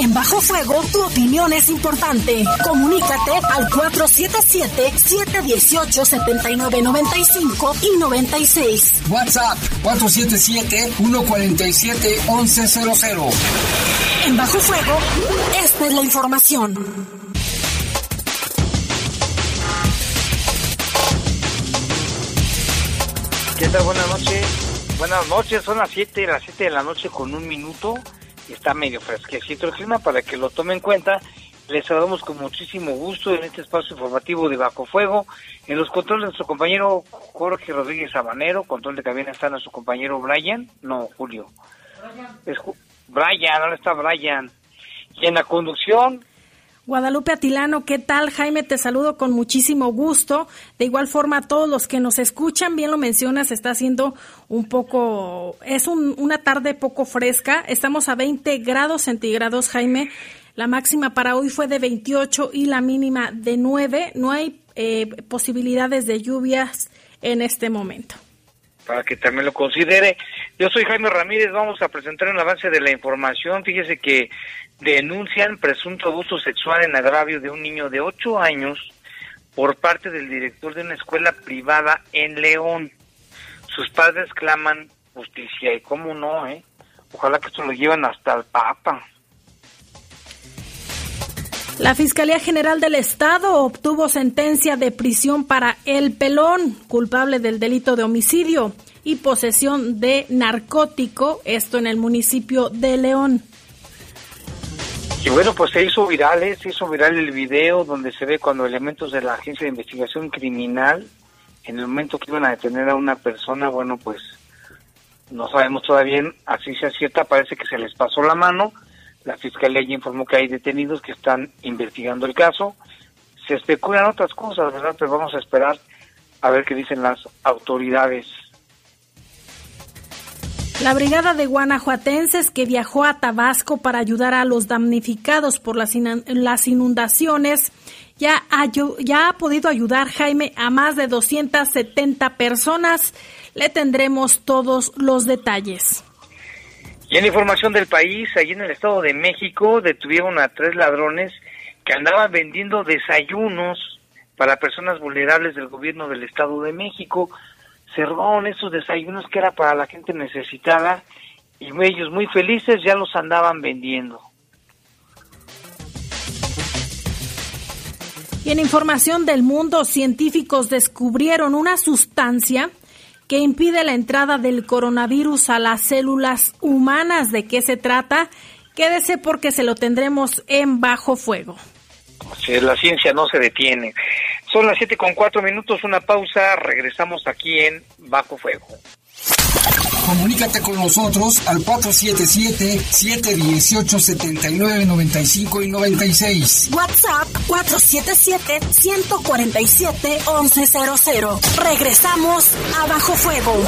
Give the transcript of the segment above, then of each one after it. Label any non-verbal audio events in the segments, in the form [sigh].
En Bajo Fuego, tu opinión es importante. Comunícate al 477-718-7995 y 96. WhatsApp 477-147-1100. En Bajo Fuego, esta es la información. ¿Qué tal? Buenas noches. Buenas noches, son las 7, las 7 de la noche con un minuto está medio fresquecito el clima para que lo tomen en cuenta. Les saludamos con muchísimo gusto en este espacio informativo de Bajo Fuego. En los controles de nuestro compañero Jorge Rodríguez Sabanero, control de cabina está nuestro compañero Brian, no, Julio. Es Brian, ahora está Brian. Y en la conducción, Guadalupe Atilano, ¿qué tal? Jaime, te saludo con muchísimo gusto. De igual forma, a todos los que nos escuchan, bien lo mencionas, está haciendo un poco, es una tarde poco fresca. Estamos a 20 grados centígrados, Jaime. La máxima para hoy fue de 28 y la mínima de 9. No hay eh, posibilidades de lluvias en este momento. Para que también lo considere. Yo soy Jaime Ramírez, vamos a presentar un avance de la información. Fíjese que denuncian presunto abuso sexual en agravio de un niño de 8 años por parte del director de una escuela privada en León. Sus padres claman justicia y cómo no, ¿eh? Ojalá que esto lo lleven hasta el Papa. La Fiscalía General del Estado obtuvo sentencia de prisión para El Pelón, culpable del delito de homicidio y posesión de narcótico, esto en el municipio de León. Y bueno, pues se hizo viral, ¿eh? se hizo viral el video donde se ve cuando elementos de la Agencia de Investigación Criminal, en el momento que iban a detener a una persona, bueno, pues no sabemos todavía así sea cierta, parece que se les pasó la mano. La Fiscalía ya informó que hay detenidos que están investigando el caso. Se especulan otras cosas, ¿verdad? Pero vamos a esperar a ver qué dicen las autoridades. La brigada de guanajuatenses que viajó a Tabasco para ayudar a los damnificados por las, inundaciones ya ha, ya ha podido ayudar, Jaime, a más de 270 personas. Le tendremos todos los detalles. Y en información del país, allí en el Estado de México detuvieron a tres ladrones que andaban vendiendo desayunos para personas vulnerables del gobierno del Estado de México se esos desayunos que era para la gente necesitada y ellos muy felices ya los andaban vendiendo. Y en información del mundo, científicos descubrieron una sustancia que impide la entrada del coronavirus a las células humanas. ¿De qué se trata? Quédese porque se lo tendremos en bajo fuego. La ciencia no se detiene. Son las siete con cuatro minutos, una pausa, regresamos aquí en Bajo Fuego. Comunícate con nosotros al 477-718-7995 y 96. WhatsApp 477-147-1100. Regresamos a Bajo Fuego.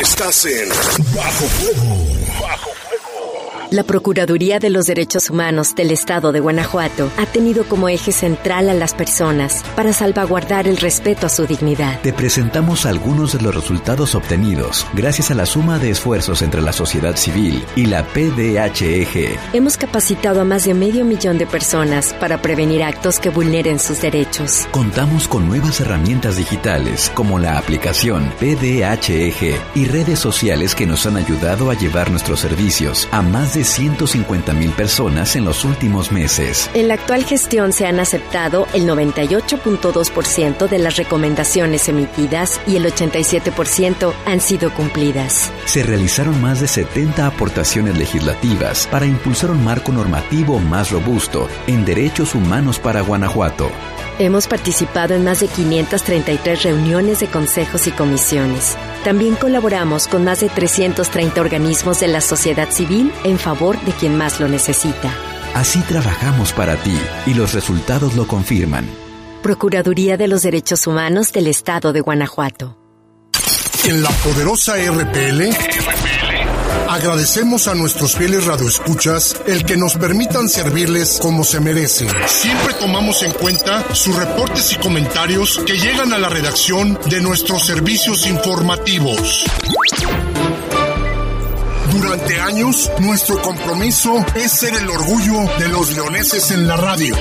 Estás en Bajo Fuego. La Procuraduría de los Derechos Humanos del Estado de Guanajuato ha tenido como eje central a las personas para salvaguardar el respeto a su dignidad. Te presentamos algunos de los resultados obtenidos gracias a la suma de esfuerzos entre la sociedad civil y la PDHEG. Hemos capacitado a más de medio millón de personas para prevenir actos que vulneren sus derechos. Contamos con nuevas herramientas digitales como la aplicación PDHEG y redes sociales que nos han ayudado a llevar nuestros servicios a más de 150 mil personas en los últimos meses. En la actual gestión se han aceptado el 98.2% de las recomendaciones emitidas y el 87% han sido cumplidas. Se realizaron más de 70 aportaciones legislativas para impulsar un marco normativo más robusto en derechos humanos para Guanajuato. Hemos participado en más de 533 reuniones de consejos y comisiones. También colaboramos con más de 330 organismos de la sociedad civil en favor de quien más lo necesita. Así trabajamos para ti y los resultados lo confirman. Procuraduría de los Derechos Humanos del Estado de Guanajuato. En la poderosa RPL, agradecemos a nuestros fieles radioescuchas el que nos permitan servirles como se merecen. Siempre tomamos en cuenta sus reportes y comentarios que llegan a la redacción de nuestros servicios informativos. Durante años, nuestro compromiso es ser el orgullo de los leoneses en la radio.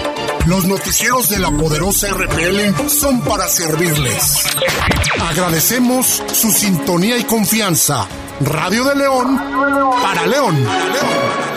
Los noticieros de la poderosa RPL son para servirles. Agradecemos su sintonía y confianza. Radio de León para León. Si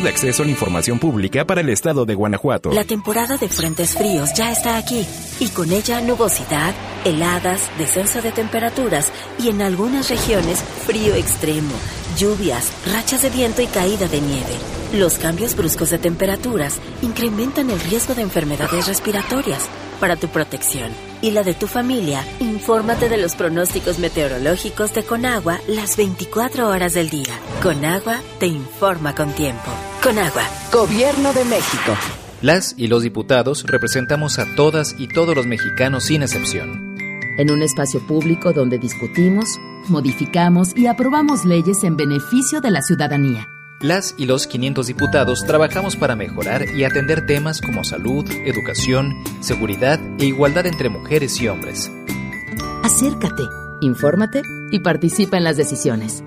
De Acceso a la Información Pública para el Estado de Guanajuato. La temporada de frentes fríos ya está aquí y con ella nubosidad, heladas, descenso de temperaturas y en algunas regiones frío extremo, lluvias, rachas de viento y caída de nieve. Los cambios bruscos de temperaturas incrementan el riesgo de enfermedades respiratorias. Para tu protección y la de tu familia, infórmate de los pronósticos meteorológicos de Conagua las 24 horas del día. Conagua te informa con tiempo. Conagua. Gobierno de México. Las y los diputados representamos a todas y todos los mexicanos sin excepción. En un espacio público donde discutimos, modificamos y aprobamos leyes en beneficio de la ciudadanía. Las y los 500 diputados trabajamos para mejorar y atender temas como salud, educación, seguridad e igualdad entre mujeres y hombres. Acércate, infórmate y participa en las decisiones.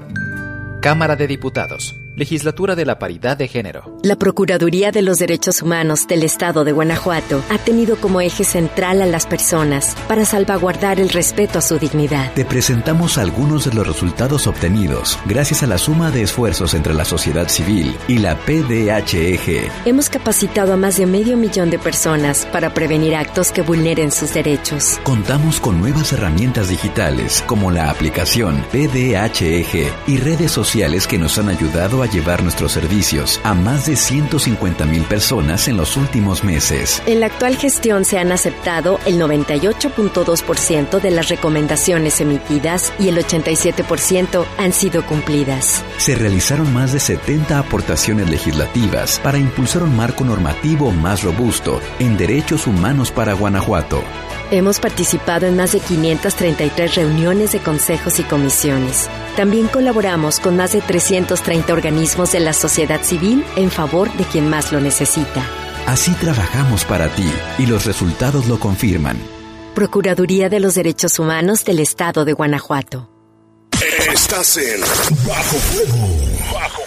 Cámara de Diputados. Legislatura de la Paridad de Género. La Procuraduría de los Derechos Humanos del Estado de Guanajuato ha tenido como eje central a las personas para salvaguardar el respeto a su dignidad. Te presentamos algunos de los resultados obtenidos gracias a la suma de esfuerzos entre la sociedad civil y la PDHEG. Hemos capacitado a más de medio millón de personas para prevenir actos que vulneren sus derechos. Contamos con nuevas herramientas digitales como la aplicación PDHEG y redes sociales que nos han ayudado a llevar nuestros servicios a más de 150 mil personas en los últimos meses. En la actual gestión se han aceptado el 98.2% de las recomendaciones emitidas y el 87% han sido cumplidas. Se realizaron más de 70 aportaciones legislativas para impulsar un marco normativo más robusto en derechos humanos para Guanajuato. Hemos participado en más de 533 reuniones de consejos y comisiones. También colaboramos con más de 330 organismos de la sociedad civil en favor de quien más lo necesita. Así trabajamos para ti y los resultados lo confirman. Procuraduría de los Derechos Humanos del Estado de Guanajuato. Estás en Bajo Fuego. Bajo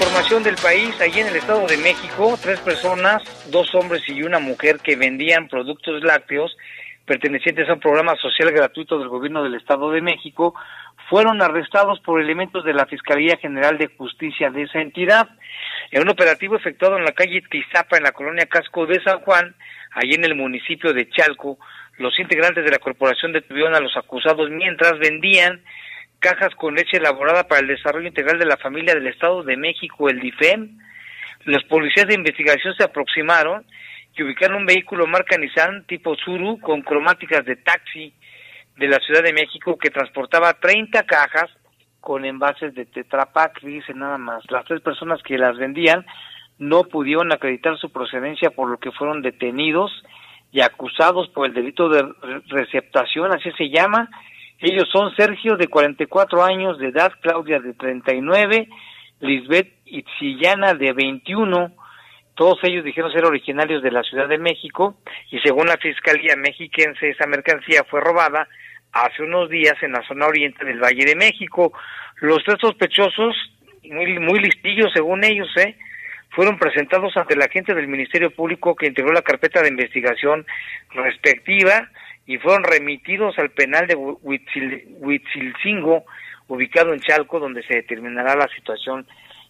Información del país. Allí en el Estado de México, tres personas, dos hombres y una mujer que vendían productos lácteos pertenecientes a un programa social gratuito del gobierno del Estado de México, fueron arrestados por elementos de la Fiscalía General de Justicia de esa entidad. En un operativo efectuado en la calle Tizapa, en la colonia Casco de San Juan, allí en el municipio de Chalco, los integrantes de la corporación detuvieron a los acusados mientras vendían cajas con leche elaborada para el desarrollo integral de la familia del Estado de México, el DIFEM. Los policías de investigación se aproximaron y ubicaron un vehículo marca Nissan tipo Zuru con cromáticas de taxi de la Ciudad de México que transportaba 30 cajas con envases de Tetra Pak, dice nada más. Las tres personas que las vendían no pudieron acreditar su procedencia por lo que fueron detenidos y acusados por el delito de receptación, así se llama, ellos son Sergio, de 44 años de edad, Claudia, de 39, Lisbeth Itzillana, de 21, Todos ellos dijeron ser originarios de la Ciudad de México y según la Fiscalía Mexiquense esa mercancía fue robada hace unos días en la zona oriente del Valle de México. Los tres sospechosos, muy, muy listillos según ellos, ¿eh? fueron presentados ante la agente del Ministerio Público que integró la carpeta de investigación respectiva y fueron remitidos al penal de Huitzil- Huitzilcingo, ubicado en Chalco, donde se determinará la situación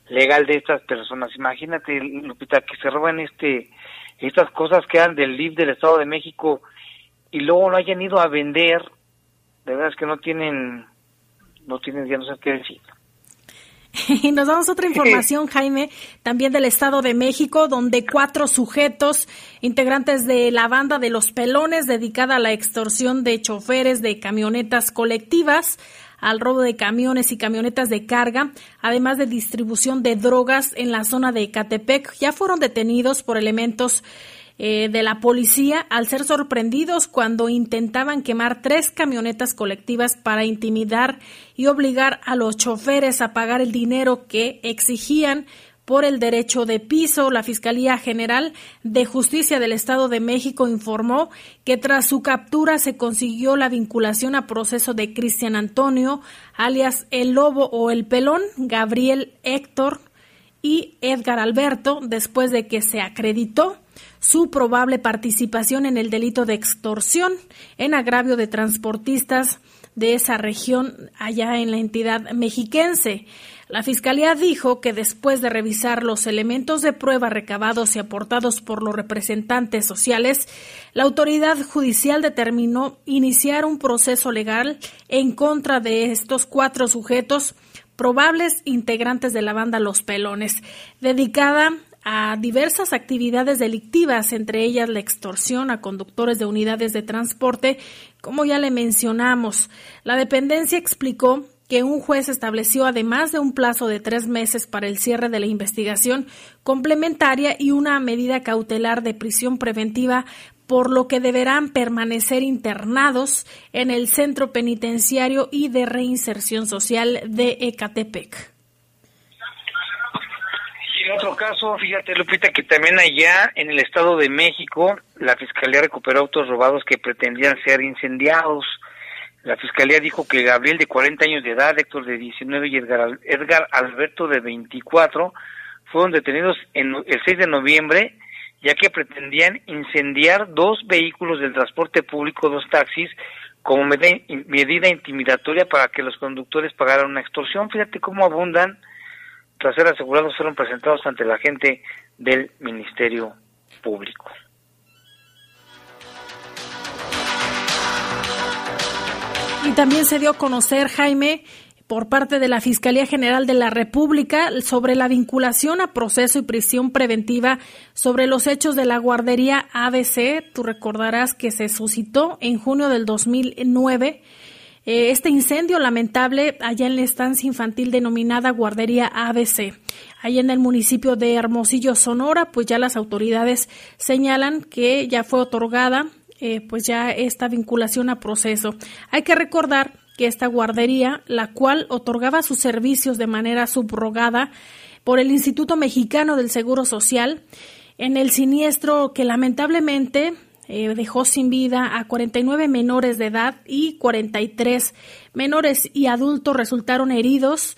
legal de estas personas. Imagínate, Lupita, que se roban este estas cosas que eran del LIF del Estado de México y luego lo hayan ido a vender, de verdad es que no tienen, no tienen, ya no sé qué decir. [laughs] Y nos damos otra información, Jaime, también del Estado de México, donde cuatro sujetos, integrantes de la banda de los pelones, dedicada a la extorsión de choferes de camionetas colectivas, al robo de camiones y camionetas de carga, además de distribución de drogas en la zona de Ecatepec, ya fueron detenidos por elementos eh, de la policía al ser sorprendidos cuando intentaban quemar tres camionetas colectivas para intimidar y obligar a los choferes a pagar el dinero que exigían por el derecho de piso. La Fiscalía General de Justicia del Estado de México informó que tras su captura se consiguió la vinculación a proceso de Cristian Antonio, alias El Lobo o El Pelón, Gabriel Héctor y Edgar Alberto, después de que se acreditó su probable participación en el delito de extorsión en agravio de transportistas de esa región allá en la entidad mexiquense. La Fiscalía dijo que después de revisar los elementos de prueba recabados y aportados por los representantes sociales, la autoridad judicial determinó iniciar un proceso legal en contra de estos cuatro sujetos probables integrantes de la banda Los Pelones, dedicada a diversas actividades delictivas, entre ellas la extorsión a conductores de unidades de transporte, como ya le mencionamos. La dependencia explicó que un juez estableció, además de un plazo de tres meses para el cierre de la investigación complementaria y una medida cautelar de prisión preventiva, por lo que deberán permanecer internados en el Centro Penitenciario y de Reinserción Social de Ecatepec. En otro caso, fíjate Lupita, que también allá en el Estado de México, la Fiscalía recuperó autos robados que pretendían ser incendiados. La Fiscalía dijo que Gabriel de 40 años de edad, Héctor de 19 y Edgar, Edgar Alberto de 24 fueron detenidos en el 6 de noviembre ya que pretendían incendiar dos vehículos del transporte público, dos taxis, como medida intimidatoria para que los conductores pagaran una extorsión. Fíjate cómo abundan. Tras ser asegurados, fueron presentados ante la gente del Ministerio Público. Y también se dio a conocer, Jaime, por parte de la Fiscalía General de la República sobre la vinculación a proceso y prisión preventiva sobre los hechos de la guardería ABC. Tú recordarás que se suscitó en junio del 2009 eh, este incendio lamentable allá en la estancia infantil denominada guardería ABC. Allá en el municipio de Hermosillo, Sonora, pues ya las autoridades señalan que ya fue otorgada eh, pues ya esta vinculación a proceso. Hay que recordar que esta guardería, la cual otorgaba sus servicios de manera subrogada por el Instituto Mexicano del Seguro Social, en el siniestro que lamentablemente eh, dejó sin vida a 49 menores de edad y 43 menores y adultos resultaron heridos.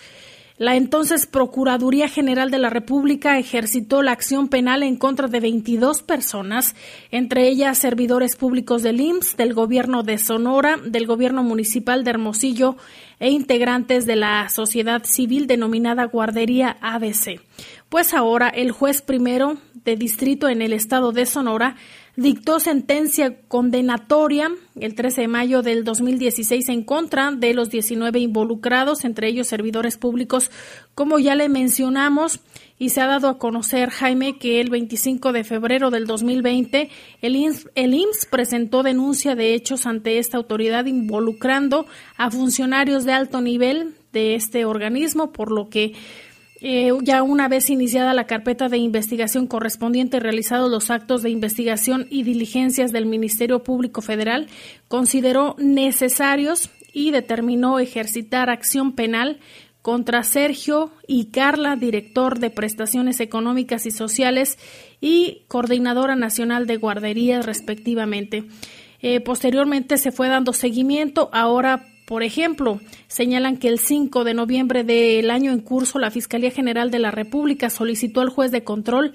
La entonces Procuraduría General de la República ejercitó la acción penal en contra de 22 personas, entre ellas servidores públicos del IMSS, del Gobierno de Sonora, del Gobierno Municipal de Hermosillo e integrantes de la sociedad civil denominada Guardería ABC. Pues ahora el juez primero de distrito en el estado de Sonora dictó sentencia condenatoria el 13 de mayo del 2016 en contra de los 19 involucrados, entre ellos servidores públicos, como ya le mencionamos, y se ha dado a conocer, Jaime, que el 25 de febrero del 2020 el IMSS, el IMSS presentó denuncia de hechos ante esta autoridad involucrando a funcionarios de alto nivel de este organismo, por lo que eh, ya una vez iniciada la carpeta de investigación correspondiente realizados los actos de investigación y diligencias del Ministerio Público Federal, consideró necesarios y determinó ejercitar acción penal contra Sergio y Carla, director de prestaciones económicas y sociales y coordinadora nacional de guarderías respectivamente. Eh, posteriormente se fue dando seguimiento. Ahora, por ejemplo, señalan que el 5 de noviembre del año en curso la Fiscalía General de la República solicitó al juez de control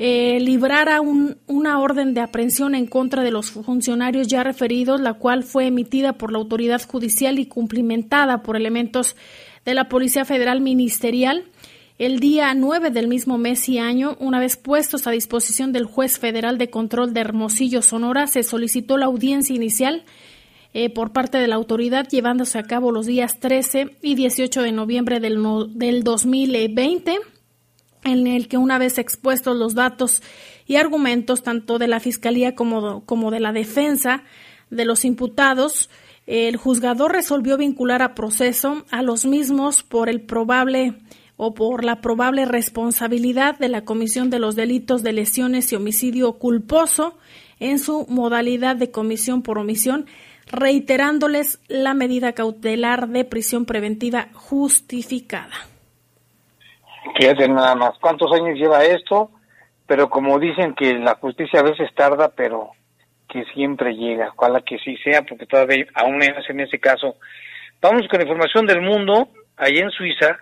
eh, librara un, una orden de aprehensión en contra de los funcionarios ya referidos, la cual fue emitida por la autoridad judicial y cumplimentada por elementos de la Policía Federal Ministerial. El día 9 del mismo mes y año, una vez puestos a disposición del juez federal de control de Hermosillo, Sonora, se solicitó la audiencia inicial eh, por parte de la autoridad, llevándose a cabo los días 13 y 18 de noviembre del, no, del 2020 en el que una vez expuestos los datos y argumentos tanto de la Fiscalía como, como de la defensa de los imputados, el juzgador resolvió vincular a proceso a los mismos por el probable o por la probable responsabilidad de la comisión de los delitos de lesiones y homicidio culposo en su modalidad de comisión por omisión, reiterándoles la medida cautelar de prisión preventiva justificada. Fíjate nada más, ¿cuántos años lleva esto? Pero como dicen que la justicia a veces tarda, pero que siempre llega, ojalá que sí sea, porque todavía aún es en ese caso. Vamos con información del mundo. Allí en Suiza,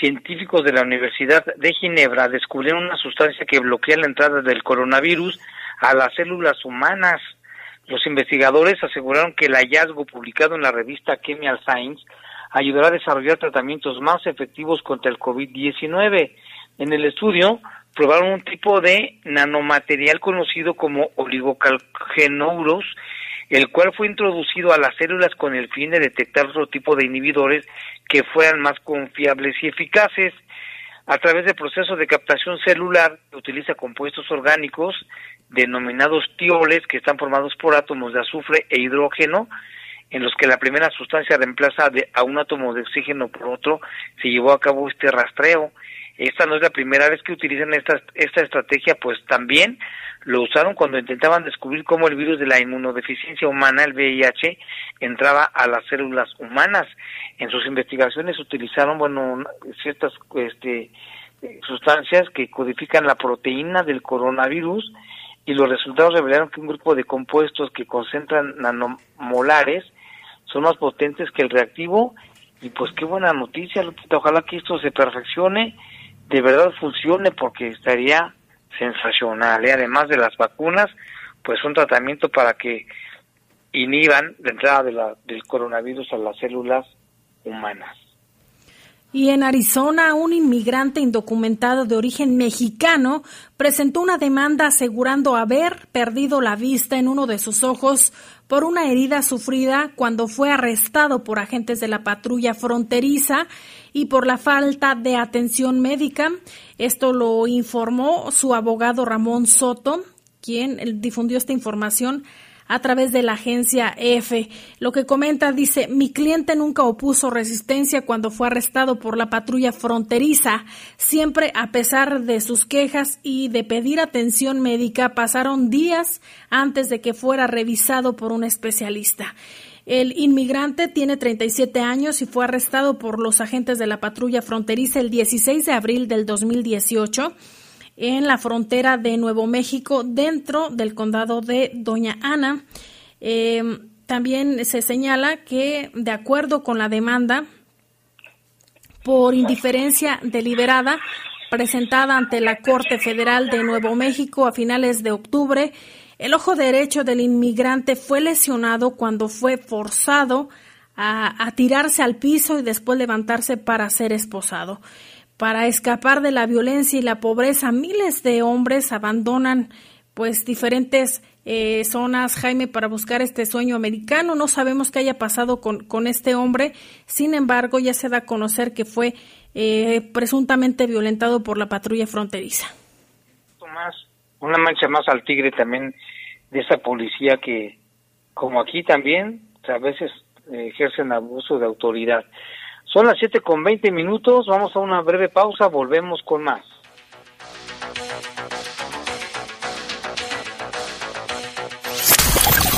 científicos de la Universidad de Ginebra descubrieron una sustancia que bloquea la entrada del coronavirus a las células humanas. Los investigadores aseguraron que el hallazgo publicado en la revista Chemical Science ayudará a desarrollar tratamientos más efectivos contra el COVID-19. En el estudio probaron un tipo de nanomaterial conocido como oligocalgenouros, el cual fue introducido a las células con el fin de detectar otro tipo de inhibidores que fueran más confiables y eficaces. A través del proceso de captación celular, utiliza compuestos orgánicos denominados tioles que están formados por átomos de azufre e hidrógeno en los que la primera sustancia reemplaza a un átomo de oxígeno por otro, se llevó a cabo este rastreo. Esta no es la primera vez que utilizan esta, esta estrategia, pues también lo usaron cuando intentaban descubrir cómo el virus de la inmunodeficiencia humana, el VIH, entraba a las células humanas. En sus investigaciones utilizaron, bueno, ciertas este, sustancias que codifican la proteína del coronavirus y los resultados revelaron que un grupo de compuestos que concentran nanomolares son más potentes que el reactivo y pues qué buena noticia, Lupita, ojalá que esto se perfeccione, de verdad funcione porque estaría sensacional, y ¿eh? además de las vacunas, pues un tratamiento para que inhiban la entrada de la, del coronavirus a las células humanas. Y en Arizona, un inmigrante indocumentado de origen mexicano presentó una demanda asegurando haber perdido la vista en uno de sus ojos por una herida sufrida cuando fue arrestado por agentes de la patrulla fronteriza y por la falta de atención médica. Esto lo informó su abogado Ramón Soto, quien difundió esta información a través de la agencia EFE. Lo que comenta dice, mi cliente nunca opuso resistencia cuando fue arrestado por la patrulla fronteriza. Siempre, a pesar de sus quejas y de pedir atención médica, pasaron días antes de que fuera revisado por un especialista. El inmigrante tiene 37 años y fue arrestado por los agentes de la patrulla fronteriza el 16 de abril del 2018 en la frontera de Nuevo México dentro del condado de Doña Ana. Eh, también se señala que, de acuerdo con la demanda por indiferencia deliberada presentada ante la Corte Federal de Nuevo México a finales de octubre, el ojo derecho del inmigrante fue lesionado cuando fue forzado a tirarse al piso y después levantarse para ser esposado. Para escapar de la violencia y la pobreza, miles de hombres abandonan pues diferentes eh, zonas, Jaime, para buscar este sueño americano. No sabemos qué haya pasado con, con este hombre. Sin embargo, ya se da a conocer que fue eh, presuntamente violentado por la patrulla fronteriza. Más, una mancha más al tigre también de esa policía que, como aquí también, a veces eh, ejercen abuso de autoridad. Son las 7 con 20 minutos, vamos a una breve pausa, volvemos con más.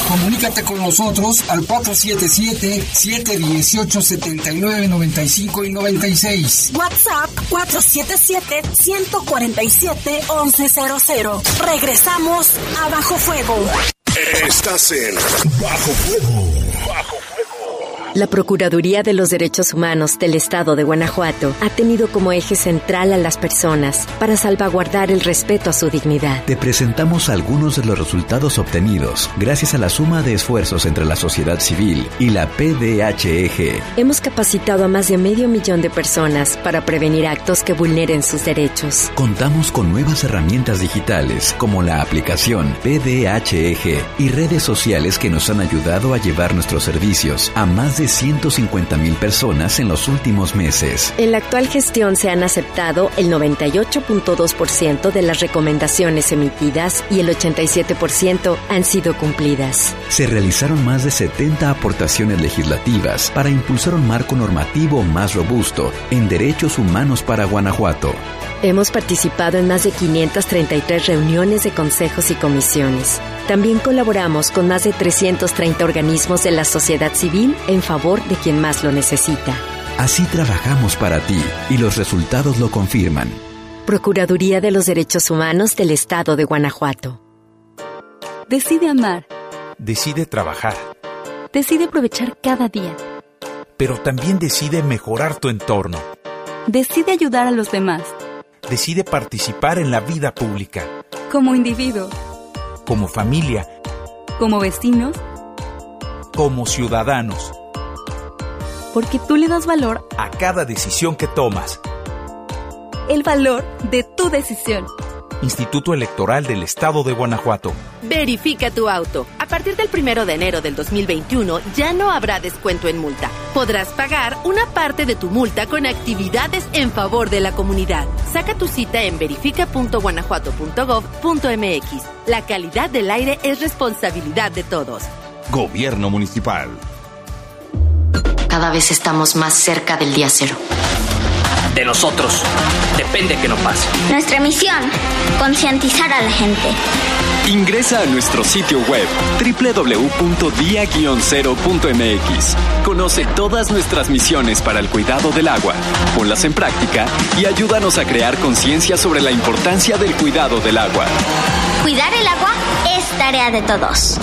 Comunícate con nosotros al 477-718-7995 y 96. WhatsApp 477-147-1100. Regresamos a Bajo Fuego. Estás en Bajo Fuego. La Procuraduría de los Derechos Humanos del Estado de Guanajuato ha tenido como eje central a las personas para salvaguardar el respeto a su dignidad. Te presentamos algunos de los resultados obtenidos gracias a la suma de esfuerzos entre la sociedad civil y la PDHEG. Hemos capacitado a más de medio millón de personas para prevenir actos que vulneren sus derechos. Contamos con nuevas herramientas digitales como la aplicación PDHEG y redes sociales que nos han ayudado a llevar nuestros servicios a más de 150 mil personas en los últimos meses. En la actual gestión se han aceptado el 98.2% de las recomendaciones emitidas y el 87% han sido cumplidas. Se realizaron más de 70 aportaciones legislativas para impulsar un marco normativo más robusto en derechos humanos para Guanajuato. Hemos participado en más de 533 reuniones de consejos y comisiones. También colaboramos con más de 330 organismos de la sociedad civil en favor de quien más lo necesita. Así trabajamos para ti y los resultados lo confirman. Procuraduría de los Derechos Humanos del Estado de Guanajuato. Decide amar. Decide trabajar. Decide aprovechar cada día. Pero también decide mejorar tu entorno. Decide ayudar a los demás. Decide participar en la vida pública. Como individuo. Como familia. Como vecinos. Como ciudadanos. Porque tú le das valor A cada decisión que tomas. el valor de tu decisión. Instituto Electoral del Estado de Guanajuato. Verifica tu auto. A partir del primero de enero del 2021 ya no habrá descuento en multa. Podrás pagar una parte de tu multa con actividades en favor de la comunidad. Saca tu cita en verifica.guanajuato.gov.mx. La calidad del aire es responsabilidad de todos. Gobierno Municipal. Cada vez estamos más cerca del día cero. De nosotros depende que no pase. Nuestra misión, concientizar a la gente. Ingresa a nuestro sitio web www.dia-0.mx. Conoce todas nuestras misiones para el cuidado del agua, ponlas en práctica y ayúdanos a crear conciencia sobre la importancia del cuidado del agua. Cuidar el agua es tarea de todos.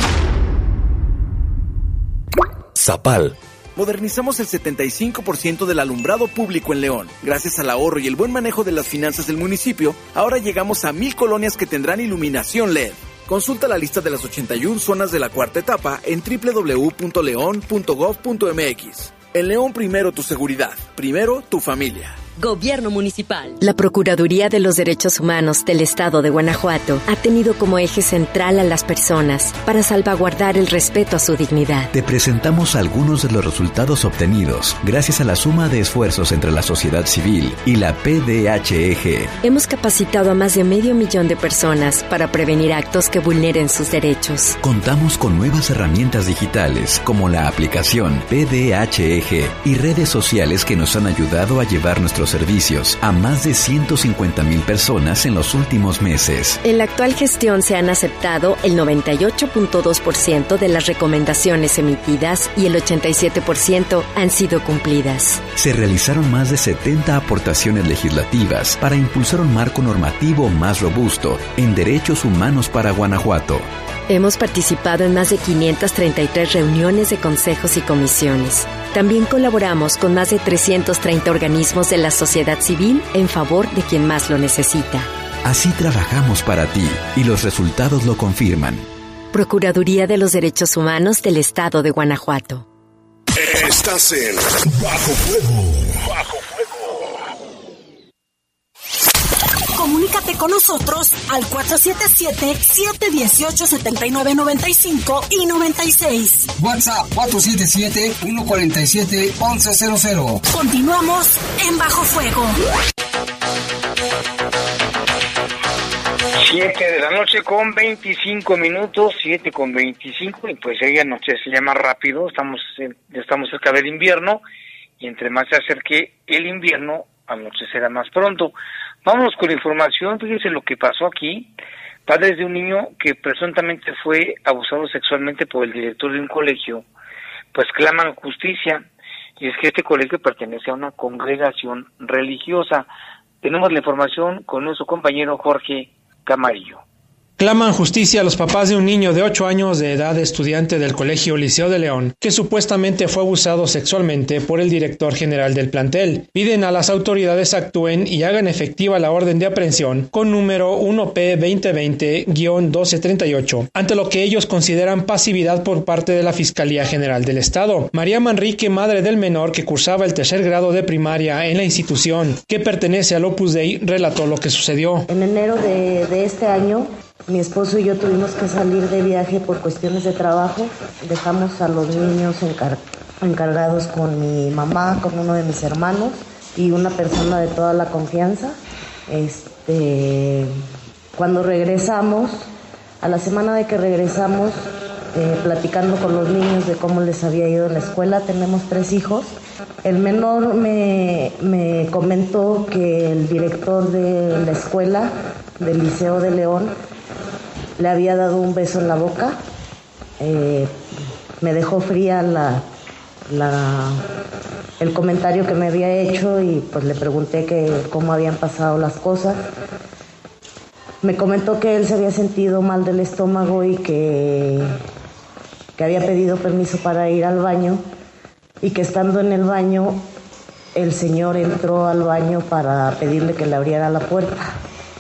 Zapal. Modernizamos el 75% del alumbrado público en León. Gracias al ahorro y el buen manejo de las finanzas del municipio, ahora llegamos a mil colonias que tendrán iluminación LED. Consulta la lista de las 81 zonas de la cuarta etapa en www.león.gov.mx. En León primero tu seguridad, primero tu familia. Gobierno Municipal. La Procuraduría de los Derechos Humanos del Estado de Guanajuato ha tenido como eje central a las personas para salvaguardar el respeto a su dignidad. Te presentamos algunos de los resultados obtenidos gracias a la suma de esfuerzos entre la sociedad civil y la PDHEG. Hemos capacitado a más de medio millón de personas para prevenir actos que vulneren sus derechos. Contamos con nuevas herramientas digitales como la aplicación PDHEG y redes sociales que nos han ayudado a llevar nuestros servicios a más de 150 mil personas en los últimos meses. En la actual gestión se han aceptado el 98.2% de las recomendaciones emitidas y el 87% han sido cumplidas. Se realizaron más de 70 aportaciones legislativas para impulsar un marco normativo más robusto en derechos humanos para Guanajuato. Hemos participado en más de 533 reuniones de consejos y comisiones. También colaboramos con más de 330 organismos de la sociedad civil en favor de quien más lo necesita. Así trabajamos para ti y los resultados lo confirman. Procuraduría de los Derechos Humanos del Estado de Guanajuato. Estás en Bajo Fuego. Comunícate con nosotros al 477-718-7995 y 96. WhatsApp 477-147-1100. Continuamos en Bajo Fuego. 7 de la noche con 25 minutos, 7 con 25, y pues ella noche se llama rápido, estamos, en- ya estamos cerca del invierno, y entre más se acerque el invierno, anochecerá más pronto. Vámonos con información, fíjense lo que pasó aquí, padres de un niño que presuntamente fue abusado sexualmente por el director de un colegio, pues claman justicia. Y es que este colegio pertenece a una congregación religiosa. Tenemos la información con nuestro compañero Jorge Camarillo. Claman justicia a los papás de un niño de 8 años de edad estudiante del Colegio Liceo de León, que supuestamente fue abusado sexualmente por el director general del plantel. Piden a las autoridades actúen y hagan efectiva la orden de aprehensión con número 1P2020-1238, ante lo que ellos consideran pasividad por parte de la Fiscalía General del Estado. María Manrique, madre del menor que cursaba el tercer grado de primaria en la institución que pertenece al Opus Dei, relató lo que sucedió. En enero de, de este año mi esposo y yo tuvimos que salir de viaje por cuestiones de trabajo. Dejamos a los niños encargados con mi mamá, con uno de mis hermanos y una persona de toda la confianza. Este, cuando regresamos, a la semana de que regresamos, eh, platicando con los niños de cómo les había ido en la escuela, tenemos tres hijos. El menor me, me comentó que el director de la escuela del Liceo de León le había dado un beso en la boca. Eh, me dejó fría la, el comentario que me había hecho y pues le pregunté que cómo habían pasado las cosas. Me comentó que él se había sentido mal del estómago y que, que había pedido permiso para ir al baño y que estando en el baño el señor entró al baño para pedirle que le abriera la puerta.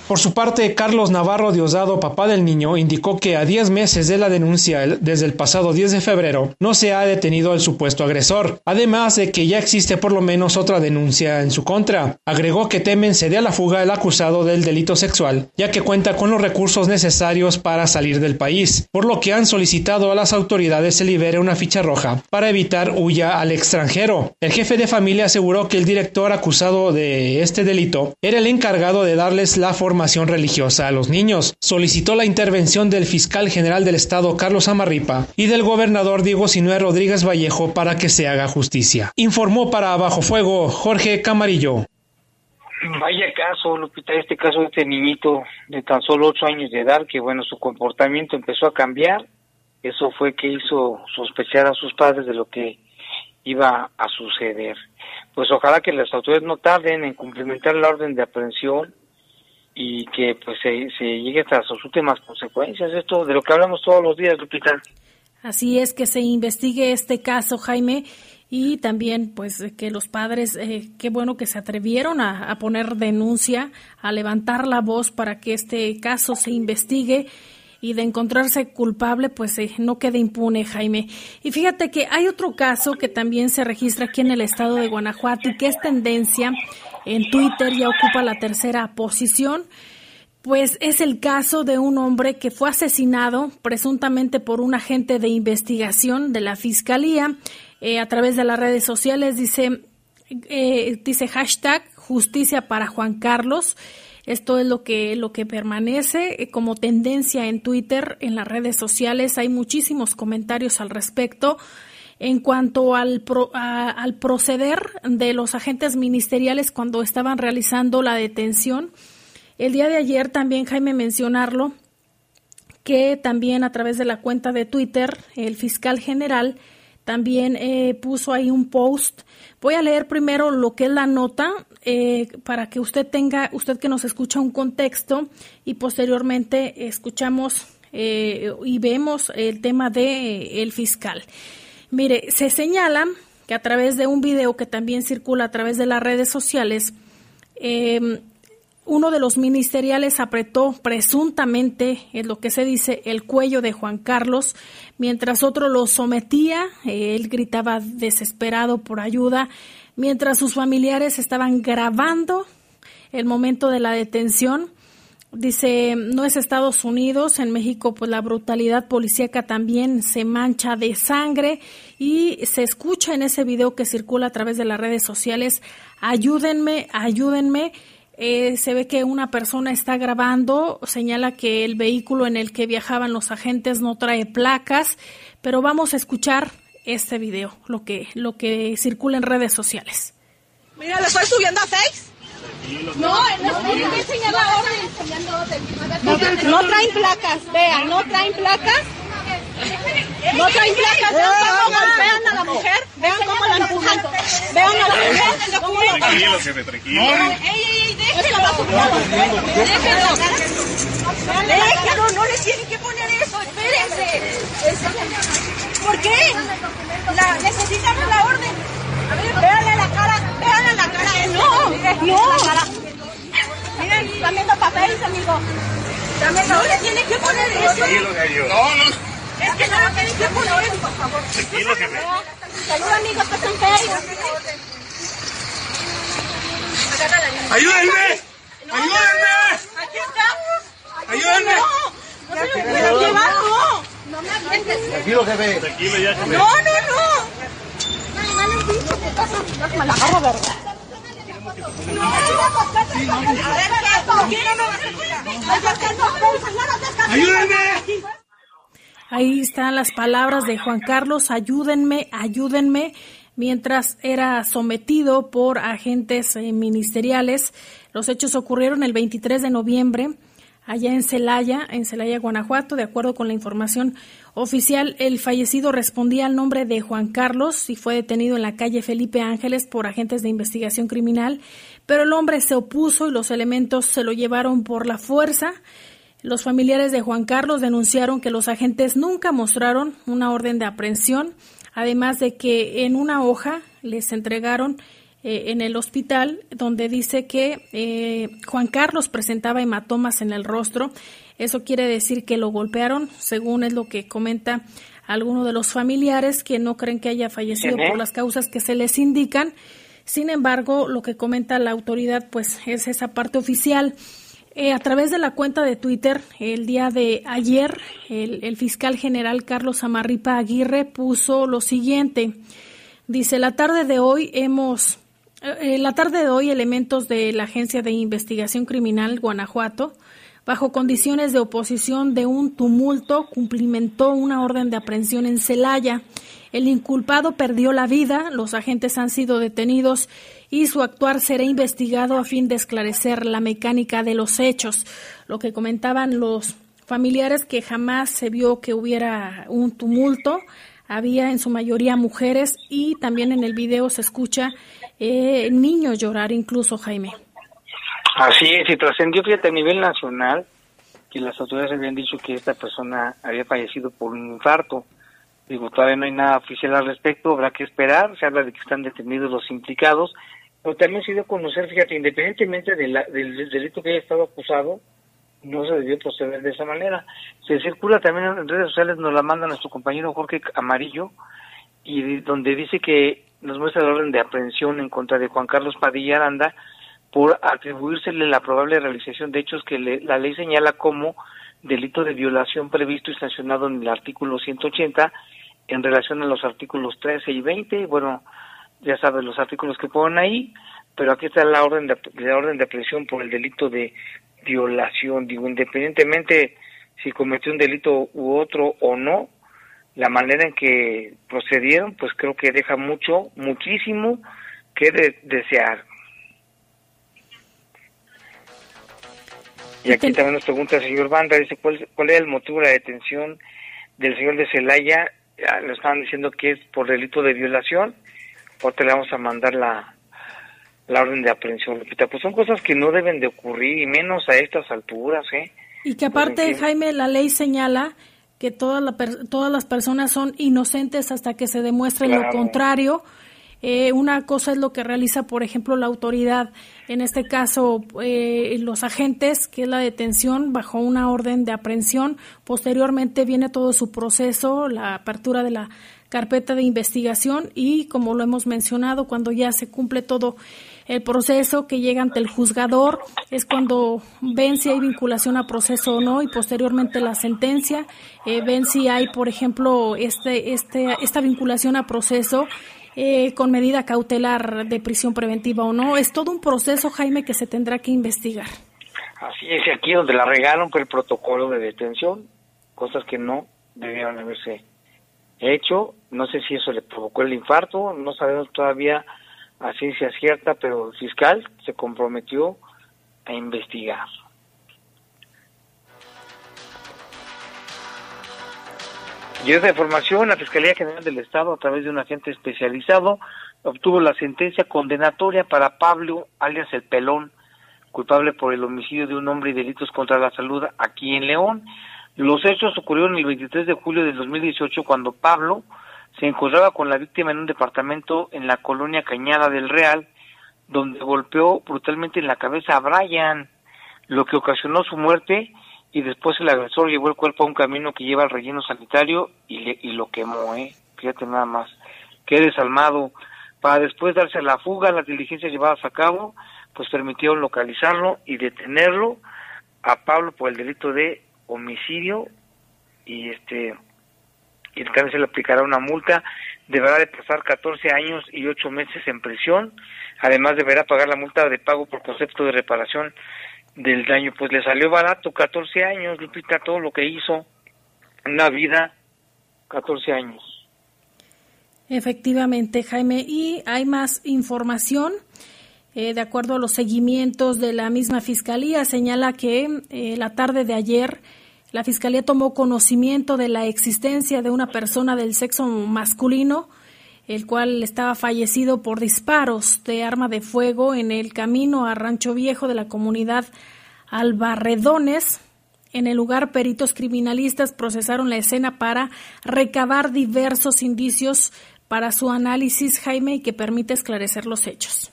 Por su parte, Carlos Navarro Diosdado, papá del niño, indicó que a 10 meses de la denuncia desde el pasado 10 de febrero no se ha detenido al supuesto agresor, además de que ya existe por lo menos otra denuncia en su contra. Agregó que temen se dé a la fuga el acusado del delito sexual, ya que cuenta con los recursos necesarios para salir del país, por lo que han solicitado a las autoridades se libere una ficha roja para evitar huya al extranjero. El jefe de familia aseguró que el director acusado de este delito era el encargado de darles la forma religiosa a los niños. Solicitó la intervención del fiscal general del estado Carlos Amarripa y del gobernador Diego Sinué Rodríguez Vallejo para que se haga justicia. Informó para Bajo Fuego Jorge Camarillo. Vaya caso, Lupita, este caso de este niñito de tan solo ocho años de edad, que bueno, su comportamiento empezó a cambiar. Eso fue que hizo sospechar a sus padres de lo que iba a suceder. Pues ojalá que las autoridades no tarden en cumplimentar la orden de aprehensión y que pues se, se llegue hasta sus últimas consecuencias. Esto de lo que hablamos todos los días, Lupita. Así es que se investigue este caso, Jaime, y también pues que los padres, eh, qué bueno que se atrevieron a, a, poner denuncia, a levantar la voz para que este caso se investigue y de encontrarse culpable pues eh, no quede impune, Jaime. Y fíjate que hay otro caso que también se registra aquí en el estado de Guanajuato y que es tendencia en Twitter ya ocupa la tercera posición. Pues es el caso de un hombre que fue asesinado presuntamente por un agente de investigación de la fiscalía eh, a través de las redes sociales. Dice, eh, dice hashtag justicia para Juan Carlos. Esto es lo que, lo que permanece eh, como tendencia en Twitter, en las redes sociales. Hay muchísimos comentarios al respecto en cuanto al, al proceder de los agentes ministeriales cuando estaban realizando la detención. El día de ayer también, Jaime, mencionarlo, que también a través de la cuenta de Twitter, el fiscal general también eh, puso ahí un post. Voy a leer primero lo que es la nota eh, para que usted tenga, usted que nos escucha un contexto y posteriormente escuchamos eh, y vemos el tema de el fiscal. Mire, se señala que a través de un video que también circula a través de las redes sociales, em, uno de los ministeriales apretó presuntamente, es lo que se dice, el cuello de Juan Carlos, mientras otro lo sometía, él gritaba desesperado por ayuda, mientras sus familiares estaban grabando el momento de la detención Dice, no es Estados Unidos, en México pues la brutalidad policíaca también se mancha de sangre y se escucha en ese video que circula a través de las redes sociales, ayúdenme, ayúdenme. Eh, se ve que una persona está grabando, señala que el vehículo en el que viajaban los agentes no trae placas, pero vamos a escuchar este video, lo que, lo que circula en redes sociales. Mira, le estoy subiendo a seis. No, no, la orden. No traen placas, vean, no traen placas. No traen placas, vean cómo golpean a la mujer, vean cómo la empujan, vean a la mujer. Tranquilo, jefe, tranquilo. ¡Ey, ey, ey, déjelo! ¡Déjelo! ¡Déjelo! No le tienen que poner eso, espérense. ¿Por qué? La, necesitamos la orden. A ver, véanle la cara, véanle la cara. No, no. Miren, están viendo papeles, amigo. También no le que poner eso. No, no. Es que no le tienen que poner eso, por favor. Tranquilo, jefe. Salud, amigos, pasen feo. ¡Ayúdenme! ¡Ayúdenme! Aquí está. ¡Ayúdenme! No, no se lo puedo llevar, no. No me avientes. Tranquilo, jefe. Tranquilo, ya, jefe. No, no, no. Ay, no, bicho, ¿qué pasa? Me la agarro, verga. ¡Ayúdenme! Ahí están las palabras de Juan Carlos, ayúdenme, ayúdenme, mientras era sometido por agentes eh, ministeriales. Los hechos ocurrieron el 23 de noviembre allá en Celaya, en Celaya, Guanajuato. De acuerdo con la información oficial, el fallecido respondía al nombre de Juan Carlos y fue detenido en la calle Felipe Ángeles por agentes de investigación criminal, pero el hombre se opuso y los elementos se lo llevaron por la fuerza. Los familiares de Juan Carlos denunciaron que los agentes nunca mostraron una orden de aprehensión, además de que en una hoja les entregaron eh, en el hospital donde dice que eh, Juan Carlos presentaba hematomas en el rostro. Eso quiere decir que lo golpearon, según es lo que comenta alguno de los familiares que no creen que haya fallecido por las causas que se les indican. Sin embargo, lo que comenta la autoridad pues es esa parte oficial. Eh, a través de la cuenta de Twitter, el día de ayer, el, el fiscal general Carlos Amarripa Aguirre puso lo siguiente. Dice, la tarde de hoy hemos, eh, la tarde de hoy elementos de la Agencia de Investigación Criminal Guanajuato, bajo condiciones de oposición de un tumulto, cumplimentó una orden de aprehensión en Celaya. El inculpado perdió la vida, los agentes han sido detenidos y su actuar será investigado a fin de esclarecer la mecánica de los hechos. Lo que comentaban los familiares que jamás se vio que hubiera un tumulto, había en su mayoría mujeres y también en el video se escucha eh, niños llorar incluso, Jaime. Así es, y trascendió, fíjate, a nivel nacional, que las autoridades habían dicho que esta persona había fallecido por un infarto. Digo, todavía no hay nada oficial al respecto, habrá que esperar, se habla de que están detenidos los implicados, pero también se dio a conocer, fíjate, independientemente de la, del delito que haya estado acusado, no se debió proceder de esa manera. Se circula también en redes sociales, nos la manda nuestro compañero Jorge Amarillo, y donde dice que nos muestra el orden de aprehensión en contra de Juan Carlos Padilla Aranda por atribuírsele la probable realización de hechos que le, la ley señala como delito de violación previsto y sancionado en el artículo 180 en relación a los artículos 13 y 20. Bueno, ya sabes los artículos que ponen ahí, pero aquí está la orden de, la orden de aprehensión por el delito de violación. Digo, independientemente si cometió un delito u otro o no, la manera en que procedieron, pues creo que deja mucho, muchísimo que de, desear. Y aquí también nos pregunta el señor Banda, dice, ¿cuál, ¿cuál era el motivo de la detención del señor de Celaya? Ya lo estaban diciendo que es por delito de violación, te le vamos a mandar la, la orden de aprehensión, Lupita. Pues son cosas que no deben de ocurrir, y menos a estas alturas, ¿eh? Y que aparte, Pues, Jaime, la ley señala que todas la todas las personas son inocentes hasta que se demuestre lo contrario. Eh, una cosa es lo que realiza, por ejemplo, la autoridad, en este caso eh, los agentes, que es la detención bajo una orden de aprehensión. Posteriormente viene todo su proceso, la apertura de la carpeta de investigación y, como lo hemos mencionado, cuando ya se cumple todo el proceso que llega ante el juzgador, es cuando ven si hay vinculación a proceso o no y posteriormente la sentencia, eh, ven si hay, por ejemplo, este, este, esta vinculación a proceso eh, con medida cautelar de prisión preventiva o no. Es todo un proceso, Jaime, que se tendrá que investigar. Así es, aquí donde la regaron fue el protocolo de detención, cosas que no debieron haberse hecho. No sé si eso le provocó el infarto, no sabemos todavía a ciencia cierta, pero el fiscal se comprometió a investigar. Y esa información, la Fiscalía General del Estado, a través de un agente especializado, obtuvo la sentencia condenatoria para Pablo, alias El Pelón, culpable por el homicidio de un hombre y delitos contra la salud aquí en León. Los hechos ocurrieron el 23 de julio del 2018 cuando Pablo se encontraba con la víctima en un departamento en la colonia Cañada del Real, donde golpeó brutalmente en la cabeza a Brian, lo que ocasionó su muerte y después el agresor llevó el cuerpo a un camino que lleva al relleno sanitario y, le, y lo quemó, ¿eh? Fíjate nada más. Qué desalmado. Para después darse a la fuga, las diligencias llevadas a cabo, pues permitieron localizarlo y detenerlo a Pablo por el delito de homicidio y este y también se le aplicará una multa, deberá de pasar 14 años y 8 meses en prisión, además deberá pagar la multa de pago por concepto de reparación del daño, pues le salió barato 14 años, Lupita, todo lo que hizo, una vida, 14 años. Efectivamente, Jaime, y hay más información. Eh, de acuerdo a los seguimientos de la misma Fiscalía, señala que eh, la tarde de ayer la Fiscalía tomó conocimiento de la existencia de una persona del sexo masculino, el cual estaba fallecido por disparos de arma de fuego en el camino a Rancho Viejo de la comunidad Albarredones. En el lugar, peritos criminalistas procesaron la escena para recabar diversos indicios para su análisis, Jaime, y que permite esclarecer los hechos.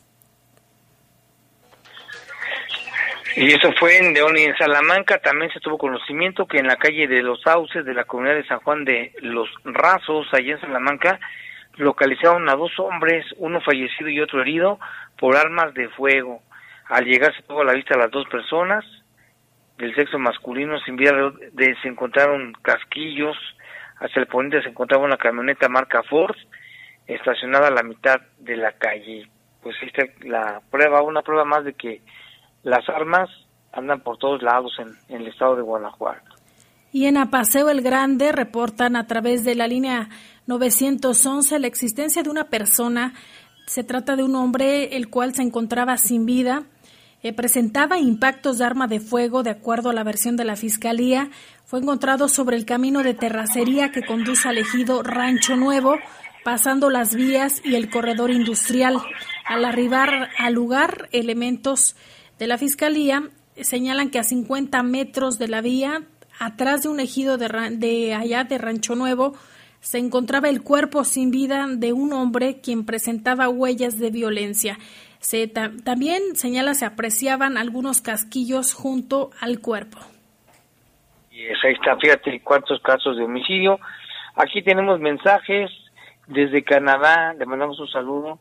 Y eso fue en León y en Salamanca. También se tuvo conocimiento que en la calle de los Sauces de la comunidad de San Juan de los Razos, allá en Salamanca, localizaron a dos hombres, uno fallecido y otro herido, por armas de fuego. Al llegar se tuvo a la vista a las dos personas del sexo masculino sin vida de, se encontraron casquillos, hacia el poniente se encontraba una camioneta marca Ford estacionada a la mitad de la calle. Pues esta la prueba, una prueba más de que las armas andan por todos lados en, el estado de Guanajuato. Y en Apaseo el Grande reportan a través de la línea 911 la existencia de una persona. Se trata de un hombre el cual se encontraba sin vida. Eh, presentaba impactos de arma de fuego, de acuerdo a la versión de la Fiscalía. Fue encontrado sobre el camino de terracería que conduce al ejido Rancho Nuevo, pasando las vías y el corredor industrial. Al arribar al lugar, elementos de la Fiscalía señalan que a 50 metros de la vía, atrás de un ejido de, allá de Rancho Nuevo, se encontraba el cuerpo sin vida de un hombre quien presentaba huellas de violencia. Se, también señala se apreciaban algunos casquillos junto al cuerpo. Y ahí está, fíjate cuántos casos de homicidio. Aquí tenemos mensajes desde Canadá, le mandamos un saludo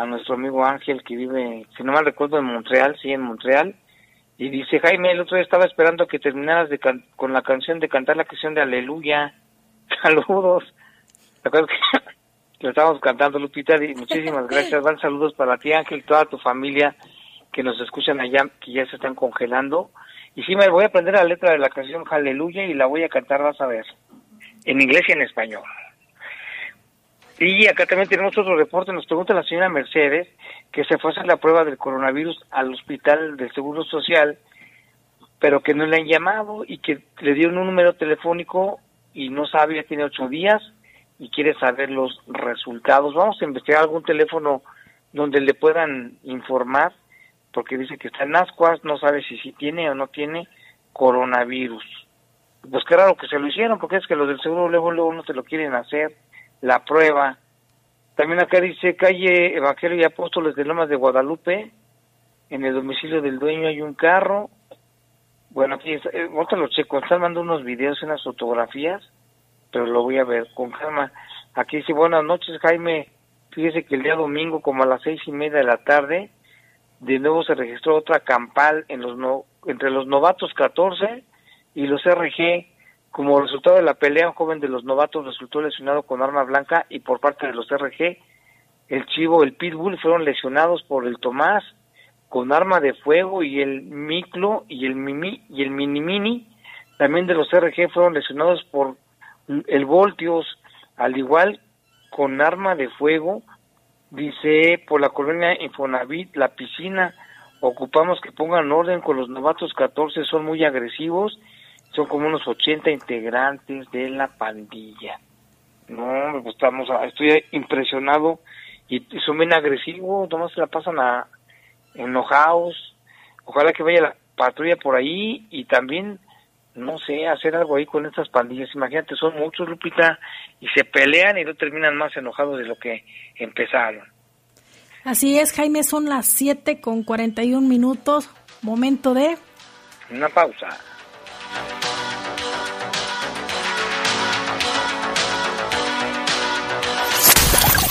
a nuestro amigo Ángel que vive, si no mal recuerdo, en Montreal, sí, en Montreal. Y dice, Jaime, el otro día estaba esperando que terminaras de con la canción de cantar la canción de Aleluya. [laughs] Saludos. ¿Te acuerdas que [laughs] lo estábamos cantando, Lupita? Y muchísimas gracias. Van saludos para ti, Ángel, y toda tu familia que nos escuchan allá, que ya se están congelando. Y sí, me voy a aprender la letra de la canción Aleluya y la voy a cantar, vas a ver, en inglés y en español. Y acá también tenemos otro reporte, nos pregunta la señora Mercedes que se fue a hacer la prueba del coronavirus al hospital del Seguro Social, pero que no le han llamado y que le dieron un número telefónico y no sabe, tiene ocho días y quiere saber los resultados. Vamos a investigar algún teléfono donde le puedan informar, porque dice que está en Ascuas, no sabe si sí tiene o no tiene coronavirus. Pues raro que se lo hicieron, porque es que los del seguro luego, luego no te lo quieren hacer la prueba. También acá dice calle Evangelio y Apóstoles de Lomas de Guadalupe. En el domicilio del dueño hay un carro. Bueno, aquí está, eh, lo checo. Están mandando unos videos, unas fotografías, pero lo voy a ver con calma. Aquí dice, buenas noches, Jaime. Fíjese que el día domingo, como a las seis y media de la tarde, de nuevo se registró otra campal en los no, entre los novatos 14 y los RG como resultado de la pelea, un joven de los novatos resultó lesionado con arma blanca y por parte de los RG, el Chivo, el Pitbull fueron lesionados por el Tomás con arma de fuego y el Miclo y el Mimi y el Mini Mini también de los RG fueron lesionados por el Voltios, al igual con arma de fuego, dice por la colonia Infonavit, la piscina, ocupamos que pongan orden con los novatos 14, son muy agresivos son como unos 80 integrantes de la pandilla. No, pues estamos, estoy impresionado y son bien agresivos, nomás se la pasan a enojados. Ojalá que vaya la patrulla por ahí y también, no sé, hacer algo ahí con estas pandillas. Imagínate, son muchos, Lupita, y se pelean y no terminan más enojados de lo que empezaron. Así es, Jaime, son las 7 con 41 minutos. Momento de... Una pausa.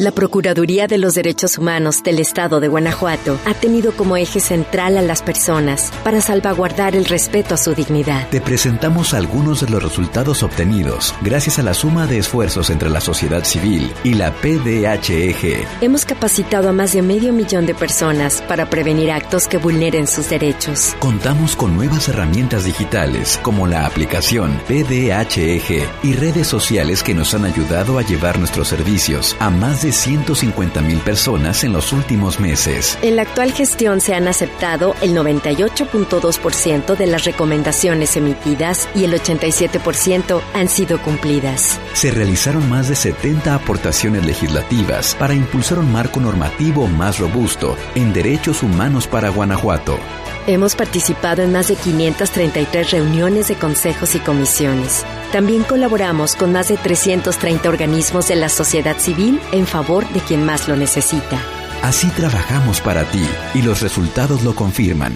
la Procuraduría de los Derechos Humanos del Estado de Guanajuato ha tenido como eje central a las personas para salvaguardar el respeto a su dignidad. Te presentamos algunos de los resultados obtenidos gracias a la suma de esfuerzos entre la sociedad civil y la PDHEG. Hemos capacitado a más de medio millón de personas para prevenir actos que vulneren sus derechos. Contamos con nuevas herramientas digitales como la aplicación PDHEG y redes sociales que nos han ayudado a llevar nuestros servicios a más de 150 mil personas en los últimos meses. En la actual gestión se han aceptado el 98.2% de las recomendaciones emitidas y el 87% han sido cumplidas. Se realizaron más de 70 aportaciones legislativas para impulsar un marco normativo más robusto en derechos humanos para Guanajuato. Hemos participado en más de 533 reuniones de consejos y comisiones. También colaboramos con más de 330 organismos de la sociedad civil en favor de quien más lo necesita. Así trabajamos para ti y los resultados lo confirman.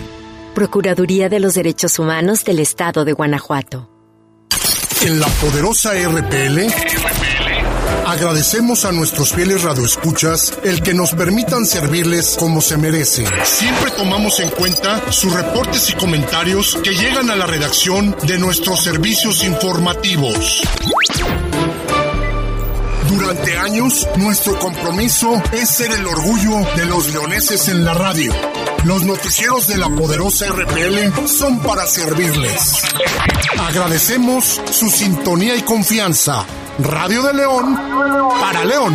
Procuraduría de los Derechos Humanos del Estado de Guanajuato. En la poderosa RPL. Agradecemos a nuestros fieles radioescuchas el que nos permitan servirles como se merecen. Siempre tomamos en cuenta sus reportes y comentarios que llegan a la redacción de nuestros servicios informativos. Durante años, nuestro compromiso es ser el orgullo de los leoneses en la radio. Los noticieros de la poderosa RPL son para servirles. Agradecemos su sintonía y confianza. Radio de León para León.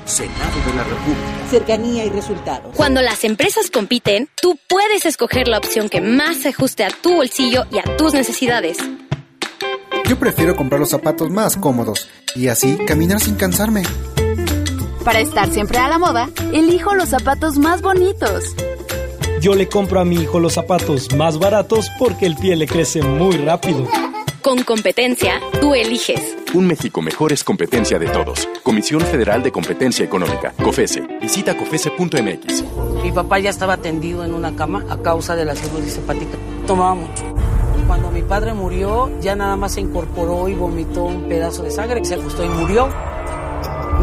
Senado de la República. Cercanía y resultados. Cuando las empresas compiten, tú puedes escoger la opción que más se ajuste a tu bolsillo y a tus necesidades. Yo prefiero comprar los zapatos más cómodos y así caminar sin cansarme. Para estar siempre a la moda, elijo los zapatos más bonitos. Yo le compro a mi hijo los zapatos más baratos porque el pie le crece muy rápido. Con competencia, tú eliges. Un México mejor es competencia de todos. Comisión Federal de Competencia Económica, COFESE. Visita COFESE.mx. Mi papá ya estaba tendido en una cama a causa de la cirrosis hepática. Tomaba mucho. Cuando mi padre murió, ya nada más se incorporó y vomitó un pedazo de sangre, se acostó y murió.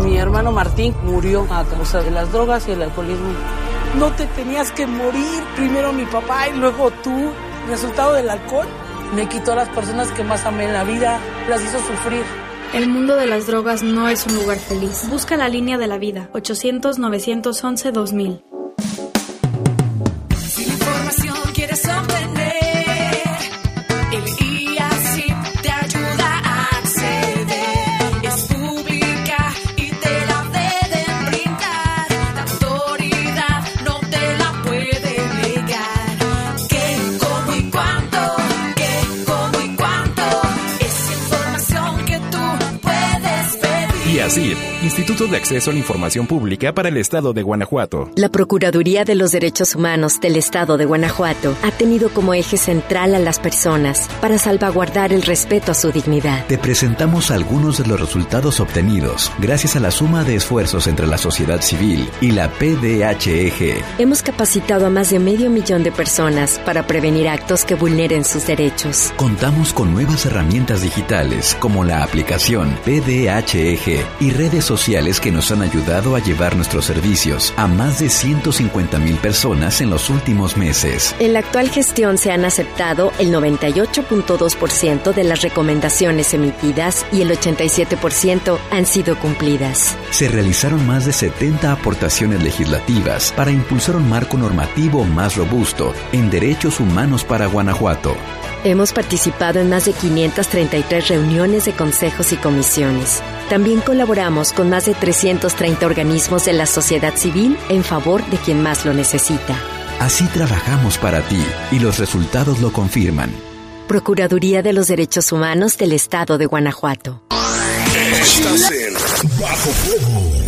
Mi hermano Martín murió a causa de las drogas y el alcoholismo. No te tenías que morir, primero mi papá y luego tú. Resultado del alcohol me quitó a las personas que más amé en la vida, las hizo sufrir. El mundo de las drogas no es un lugar feliz. Busca la línea de la vida, 800-911-2000. Y Instituto de Acceso a la Información Pública para el Estado de Guanajuato. La Procuraduría de los Derechos Humanos del Estado de Guanajuato ha tenido como eje central a las personas para salvaguardar el respeto a su dignidad. Te presentamos algunos de los resultados obtenidos gracias a la suma de esfuerzos entre la sociedad civil y la PDHEG. Hemos capacitado a más de medio millón de personas para prevenir actos que vulneren sus derechos. Contamos con nuevas herramientas digitales como la aplicación PDHEG y redes sociales que nos han ayudado a llevar nuestros servicios a más de 150 mil personas en los últimos meses. En la actual gestión se han aceptado el 98.2% de las recomendaciones emitidas y el 87% han sido cumplidas. Se realizaron más de 70 aportaciones legislativas para impulsar un marco normativo más robusto en derechos humanos para Guanajuato. Hemos participado en más de 533 reuniones de consejos y comisiones. También colaboramos con más de 330 organismos de la sociedad civil en favor de quien más lo necesita. Así trabajamos para ti y los resultados lo confirman. Procuraduría de los Derechos Humanos del Estado de Guanajuato. Estás en Bajo Fuego.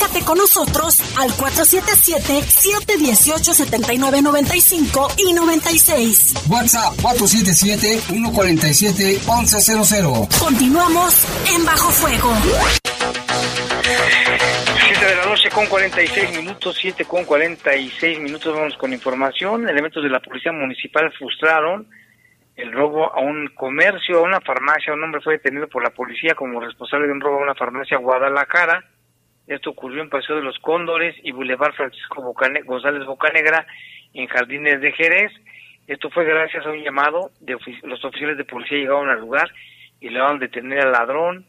Comunícate con nosotros al 477-718-7995 y 96. WhatsApp 477-147-1100. Continuamos en Bajo Fuego. 7 de la noche con 46 minutos, 7 con 46 minutos, vamos con información. Elementos de la Policía Municipal frustraron el robo a un comercio, a una farmacia. Un hombre fue detenido por la policía como responsable de un robo a una farmacia en Guadalajara. Esto ocurrió en Paseo de los Cóndores y Boulevard Francisco González Bocanegra en Jardines de Jerez. Esto fue gracias a un llamado de los oficiales de policía llegaron al lugar y le a detener al ladrón.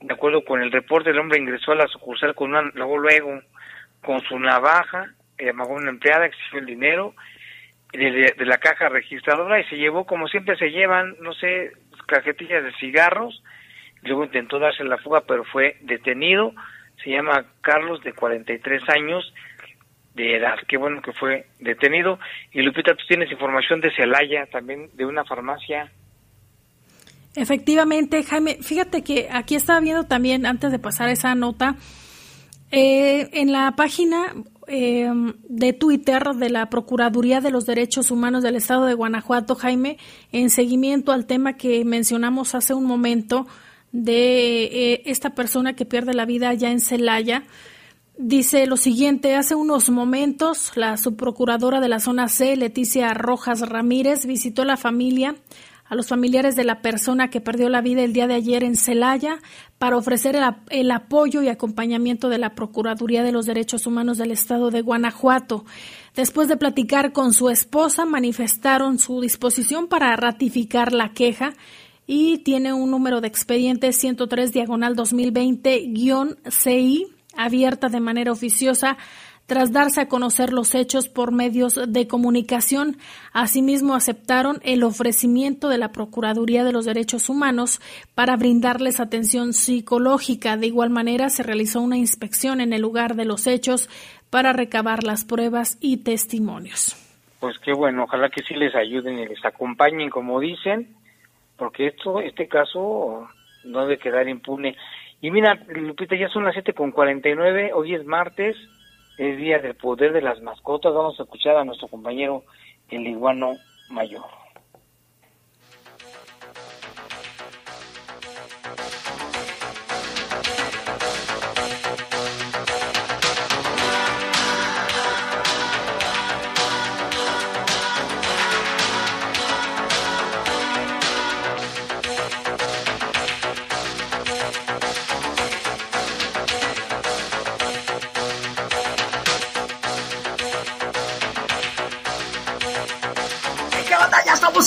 De acuerdo con el reporte, el hombre ingresó a la sucursal con una, luego, luego, con su navaja, llamó a una empleada, exigió el dinero de- de la caja registradora y se llevó, como siempre se llevan, no sé, cajetillas de cigarros. Luego intentó darse la fuga, pero fue detenido. Se llama Carlos, de 43 años de edad. Qué bueno que fue detenido. Y Lupita, tú tienes información de Celaya, también de una farmacia. Efectivamente, Jaime, fíjate que aquí estaba viendo también, antes de pasar esa nota, eh, en la página eh, de Twitter de la Procuraduría de los Derechos Humanos del Estado de Guanajuato, Jaime, en seguimiento al tema que mencionamos hace un momento de eh, esta persona que pierde la vida allá en Celaya, Dice lo siguiente, hace unos momentos la subprocuradora de la zona C, Leticia Rojas Ramírez, visitó la familia, a los familiares de la persona que perdió la vida el día de ayer en Celaya para ofrecer el, el apoyo y acompañamiento de la Procuraduría de los Derechos Humanos del Estado de Guanajuato. Después de platicar con su esposa, manifestaron su disposición para ratificar la queja y tiene un número de expediente 103 diagonal 2020-CI abierta de manera oficiosa tras darse a conocer los hechos por medios de comunicación. Asimismo, aceptaron el ofrecimiento de la Procuraduría de los Derechos Humanos para brindarles atención psicológica. De igual manera, se realizó una inspección en el lugar de los hechos para recabar las pruebas y testimonios. Pues qué bueno, ojalá que sí les ayuden y les acompañen, como dicen, porque esto, este caso no debe quedar impune. Y mira, Lupita, ya son las siete con 49, hoy es martes, es Día del Poder de las Mascotas, vamos a escuchar a nuestro compañero el iguano mayor.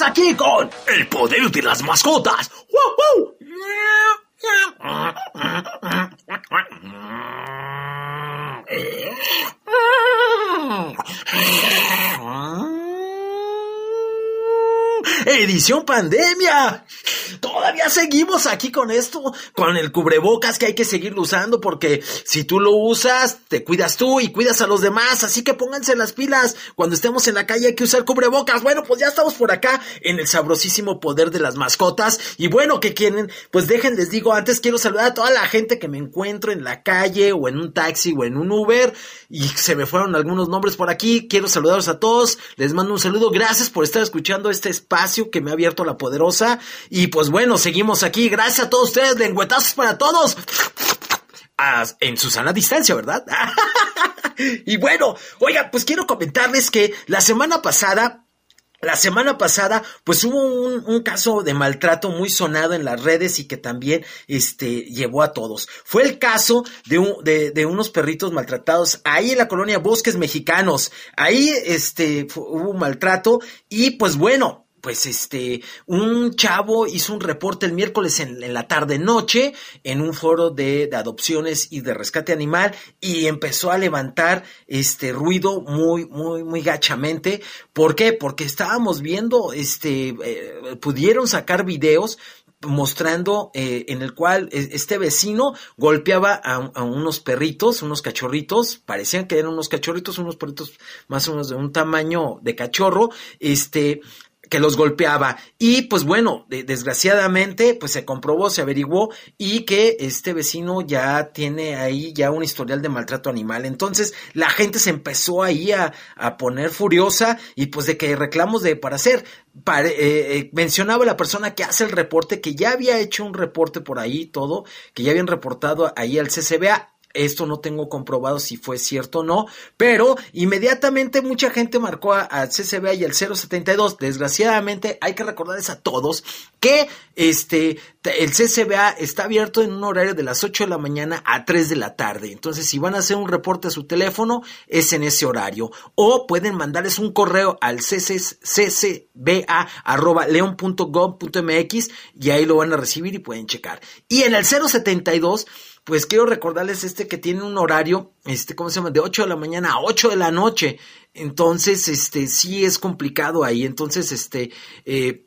Aquí con el poder de las mascotas. ¡Wow, wow! Edición pandemia. Toda todavía seguimos aquí con esto, con el cubrebocas que hay que seguirlo usando porque si tú lo usas, te cuidas tú y cuidas a los demás, así que pónganse las pilas. Cuando estemos en la calle hay que usar cubrebocas. Bueno, pues ya estamos por acá en el sabrosísimo poder de las mascotas y bueno, ¿qué quieren? Pues dejen, les digo, antes quiero saludar a toda la gente que me encuentro en la calle o en un taxi o en un Uber y se me fueron algunos nombres por aquí. Quiero saludarlos a todos, les mando un saludo, gracias por estar escuchando este espacio que me ha abierto la poderosa y pues bueno, seguimos aquí. Gracias a todos ustedes, lengüetazos para todos. En su sana distancia, ¿verdad? [laughs] y bueno, oiga, pues quiero comentarles que la semana pasada la semana pasada, pues hubo un, un, caso de maltrato muy sonado en las redes y que también este, llevó a todos. Fue el caso de, un, de, de unos perritos maltratados ahí en la colonia Bosques Mexicanos. Ahí este, hubo un maltrato y pues bueno, pues este, un chavo hizo un reporte el miércoles en, la tarde noche en un foro de, adopciones y de rescate animal y empezó a levantar este ruido muy, muy, muy gachamente. ¿Por qué? Porque estábamos viendo, este, eh, pudieron sacar videos mostrando eh, en el cual este vecino golpeaba a, a, unos perritos, unos cachorritos, parecían que eran unos cachorritos, unos perritos más o menos de un tamaño de cachorro, este, que los golpeaba y pues bueno, de, desgraciadamente pues se comprobó, se averiguó y que este vecino ya tiene ahí ya un historial de maltrato animal. Entonces la gente se empezó ahí a, a poner furiosa y pues de que reclamos de para hacer. Para, eh, eh, mencionaba la persona que hace el reporte que ya había hecho un reporte por ahí todo, que ya habían reportado ahí al CCBA esto no tengo comprobado si fue cierto o no, pero inmediatamente mucha gente marcó al CCBA y al 072. Desgraciadamente hay que recordarles a todos que este el CCBA está abierto en un horario de las 8 de la mañana a 3 de la tarde. Entonces, si van a hacer un reporte a su teléfono, es en ese horario. O pueden mandarles un correo al ccba.leon.gov.mx y ahí lo van a recibir y pueden checar. Y en el 072 pues quiero recordarles este que tiene un horario, este, ¿cómo se llama? De 8 de la mañana a 8 de la noche. Entonces, este, sí es complicado ahí. Entonces, este, eh,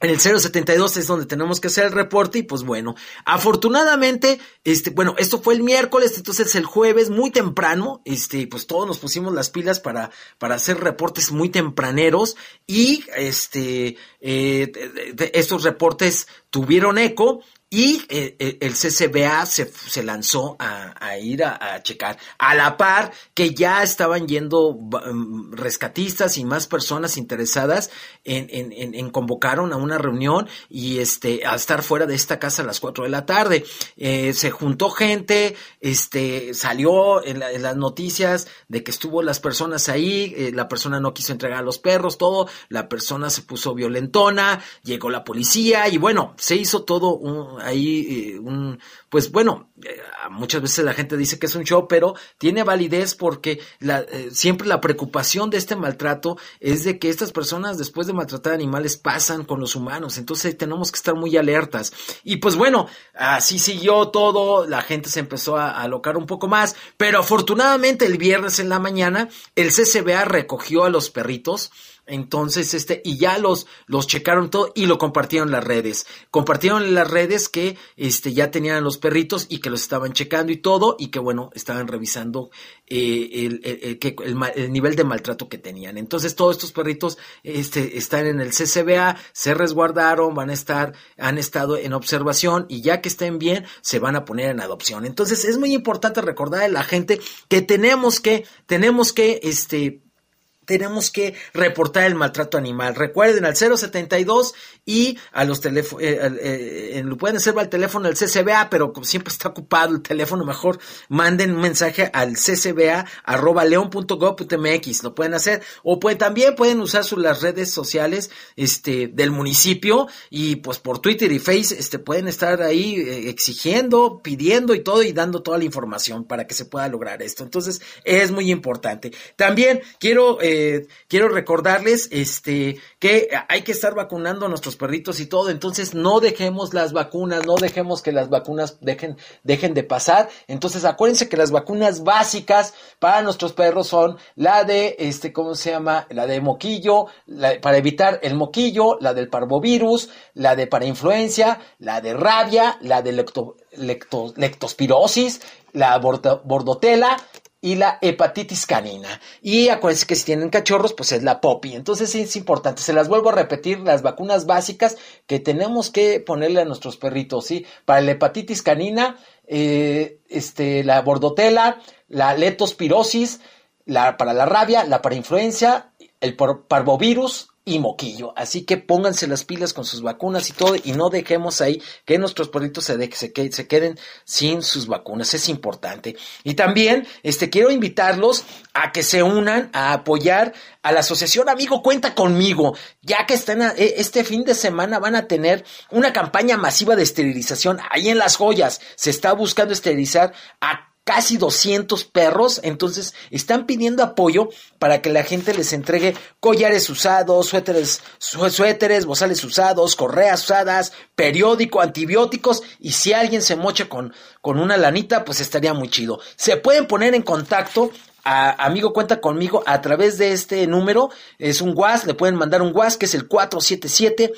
en el 072 es donde tenemos que hacer el reporte y pues bueno, afortunadamente, este, bueno, esto fue el miércoles, entonces el jueves muy temprano, este, pues todos nos pusimos las pilas para, para hacer reportes muy tempraneros y este, eh, estos reportes tuvieron eco y eh, eh, el CCBA se, se lanzó a, ir a, checar, a la par que ya estaban yendo um, rescatistas y más personas interesadas en, en, en, en, convocaron a una reunión y este a estar fuera de esta casa a las 4 de la tarde. Eh, se juntó gente, este salió en, la, en, las noticias de que estuvo las personas ahí, eh, la persona no quiso entregar a los perros, todo, la persona se puso violentona, llegó la policía y bueno, se hizo todo un ahí eh, un, pues bueno, eh, muchas veces la gente dice que es un show, pero tiene validez porque eh, siempre la preocupación de este maltrato es de que estas personas después de maltratar animales pasan con los humanos, entonces tenemos que estar muy alertas. Y pues bueno, así siguió todo, la gente se empezó a, a alocar un poco más, pero afortunadamente el viernes en la mañana el CCBA recogió a los perritos, entonces, este, y ya los, los checaron todo y lo compartieron las redes. Compartieron las redes que, este, ya tenían los perritos y que los estaban checando y todo, y que bueno, estaban revisando, eh, el, el, el nivel de maltrato que tenían. Entonces, todos estos perritos, este, están en el CCBA, se resguardaron, van a estar, han estado en observación y ya que estén bien, se van a poner en adopción. Entonces, es muy importante recordar a la gente que tenemos que, tenemos que, este, tenemos que reportar el maltrato animal. Recuerden al 072 y a los teléfonos, eh, eh, pueden hacer al teléfono del CCBA, pero como siempre está ocupado el teléfono, mejor manden un mensaje al ccba arroba leon.gov.mx, lo pueden hacer, o pueden, también pueden usar sus, las redes sociales este, del municipio y pues por Twitter y Face este, pueden estar ahí eh, exigiendo, pidiendo y todo y dando toda la información para que se pueda lograr esto. Entonces es muy importante. También quiero eh, eh, quiero recordarles este, que hay que estar vacunando a nuestros perritos y todo, entonces no dejemos las vacunas, no dejemos que las vacunas dejen, de pasar. Entonces acuérdense que las vacunas básicas para nuestros perros son la de, este, ¿cómo se llama? La de moquillo, la- para evitar el moquillo, la del parvovirus, la de para influencia, la de rabia, la de lecto- lecto- lectospirosis, la bordo- bordotela y la hepatitis canina. Y acuérdense que si tienen cachorros, pues es la popi. Entonces es importante. Se las vuelvo a repetir, las vacunas básicas que tenemos que ponerle a nuestros perritos, ¿sí? Para la hepatitis canina, eh, este, la bordotela, la leptospirosis, la, para la rabia, la para influencia, el parvovirus y moquillo. Así que pónganse las pilas con sus vacunas y todo y no dejemos ahí que nuestros perritos se, se, que- se queden sin sus vacunas. Es importante. Y también este, quiero invitarlos a que se unan a apoyar a la asociación Amigo Cuenta conmigo, ya que están a- e- este fin de semana van a tener una campaña masiva de esterilización ahí en las joyas. Se está buscando esterilizar a casi 200 perros, entonces están pidiendo apoyo para que la gente les entregue collares usados, suéteres, su- suéteres, bozales usados, correas usadas, periódico, antibióticos y si alguien se mocha con, con una lanita, pues estaría muy chido. Se pueden poner en contacto a- amigo cuenta conmigo a través de este número, es un WhatsApp, le pueden mandar un WhatsApp que es el 477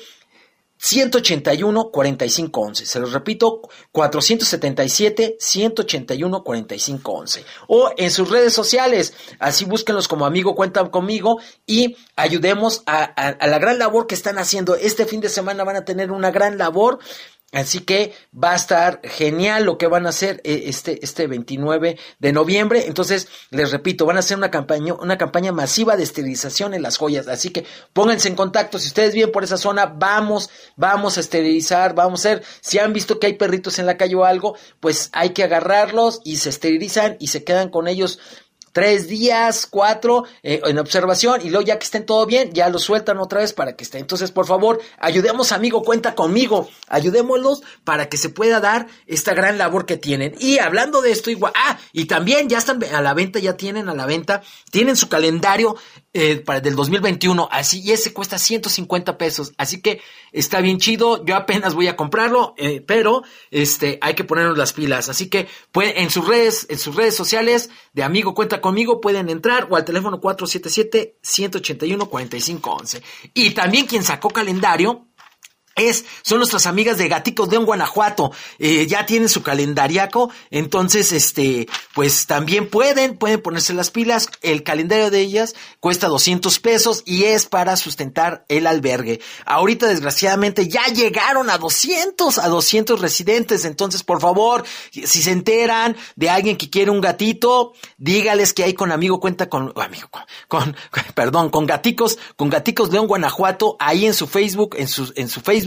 181 4511. Se los repito, 477 181 4511. O en sus redes sociales, así búsquenlos como amigo cuenta conmigo y ayudemos a, a- a la gran labor que están haciendo. Este fin de semana van a tener una gran labor. Así que va a estar genial lo que van a hacer eh, este, este 29 de noviembre. Entonces, les repito, van a hacer una campaña, una campaña masiva de esterilización en las joyas. Así que pónganse en contacto. Si ustedes viven por esa zona, vamos, vamos a esterilizar, vamos a hacer. Si han visto que hay perritos en la calle o algo, pues hay que agarrarlos y se esterilizan y se quedan con ellos tres días, cuatro, eh, en observación y luego ya que estén todo bien, ya los sueltan otra vez para que estén. Entonces, por favor, ayudemos amigo, cuenta conmigo, ayudémoslos para que se pueda dar esta gran labor que tienen. Y hablando de esto, igual, ah, y también ya están a la venta, ya tienen a la venta, tienen su calendario eh, para del 2021, así, y ese cuesta 150 pesos, así que está bien chido, yo apenas voy a comprarlo, eh, pero este, hay que ponernos las pilas, así que pueden, en sus redes, en sus redes sociales de amigo cuenta conmigo pueden entrar o al teléfono 477-181-4511. Y también quien sacó calendario es, son nuestras amigas de Gaticos de Guanajuato, eh, ya tienen su calendariaco, entonces, este, pues también pueden, pueden ponerse las pilas, el calendario de ellas cuesta 200 pesos y es para sustentar el albergue. Ahorita, desgraciadamente, ya llegaron a 200, a 200 residentes, entonces, por favor, si se enteran de alguien que quiere un gatito, dígales que hay con amigo cuenta con, oh, amigo, con, [laughs] perdón, con gaticos, con gaticos León Guanajuato, ahí en su Facebook, en su, en su Facebook,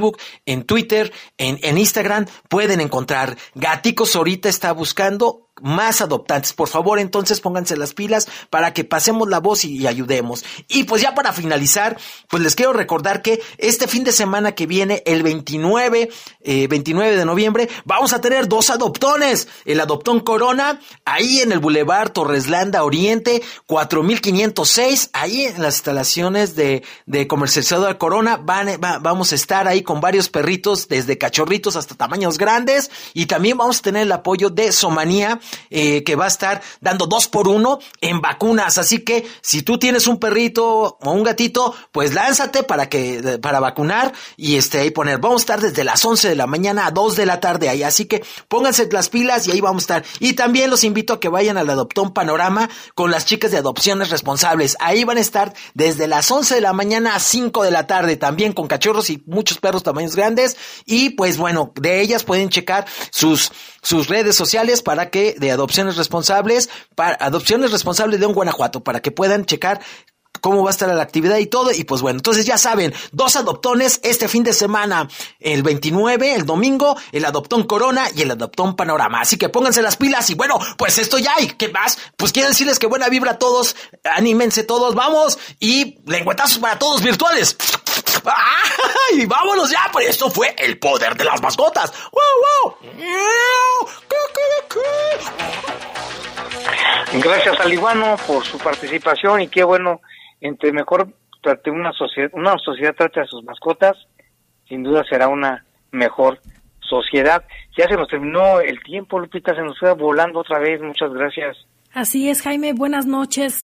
en Twitter, en, en Instagram, pueden encontrar. Gaticos ahorita está buscando más adoptantes. Por favor, entonces pónganse las pilas para que pasemos la voz y, ayudemos. Y pues ya para finalizar, pues les quiero recordar que este fin de semana que viene, el 29, eh, 29 de noviembre, vamos a tener dos adoptones. El adoptón Corona, ahí en el Boulevard Torreslanda Oriente, 4506, ahí en las instalaciones de, de comercializadora Corona, van, va- vamos a estar ahí con varios perritos, desde cachorritos hasta tamaños grandes, y también vamos a tener el apoyo de Somanía, eh, que va a estar dando dos por uno en vacunas. Así que si tú tienes un perrito o un gatito, pues lánzate para que, para vacunar y este, ahí poner. Vamos a estar desde las 11 de la mañana a 2 de la tarde ahí. Así que pónganse las pilas y ahí vamos a estar. Y también los invito a que vayan al Adoptón Panorama con las chicas de adopciones responsables. Ahí van a estar desde las 11 de la mañana a 5 de la tarde, también con cachorros y muchos perros tamaños grandes. Y pues bueno, de ellas pueden checar sus, sus redes sociales para que, de adopciones responsables, para adopciones responsables de un Guanajuato, para que puedan checar cómo va a estar la actividad y todo. Y pues bueno, entonces ya saben, dos adoptones este fin de semana, el 29, el domingo, el adoptón Corona y el adoptón Panorama. Así que pónganse las pilas y bueno, pues esto ya y qué más. Pues quiero decirles que buena vibra a todos, anímense todos, vamos y lengüetazos para todos virtuales. ¡Ay! vámonos ya, pues esto fue el poder de las mascotas. ¡Wow, wow! Gracias al Iguano por su participación y qué bueno entre mejor trate una sociedad, una sociedad trate a sus mascotas, sin duda será una mejor sociedad. Ya se nos terminó el tiempo, Lupita, se nos fue volando otra vez. Muchas gracias. Así es, Jaime. Buenas noches.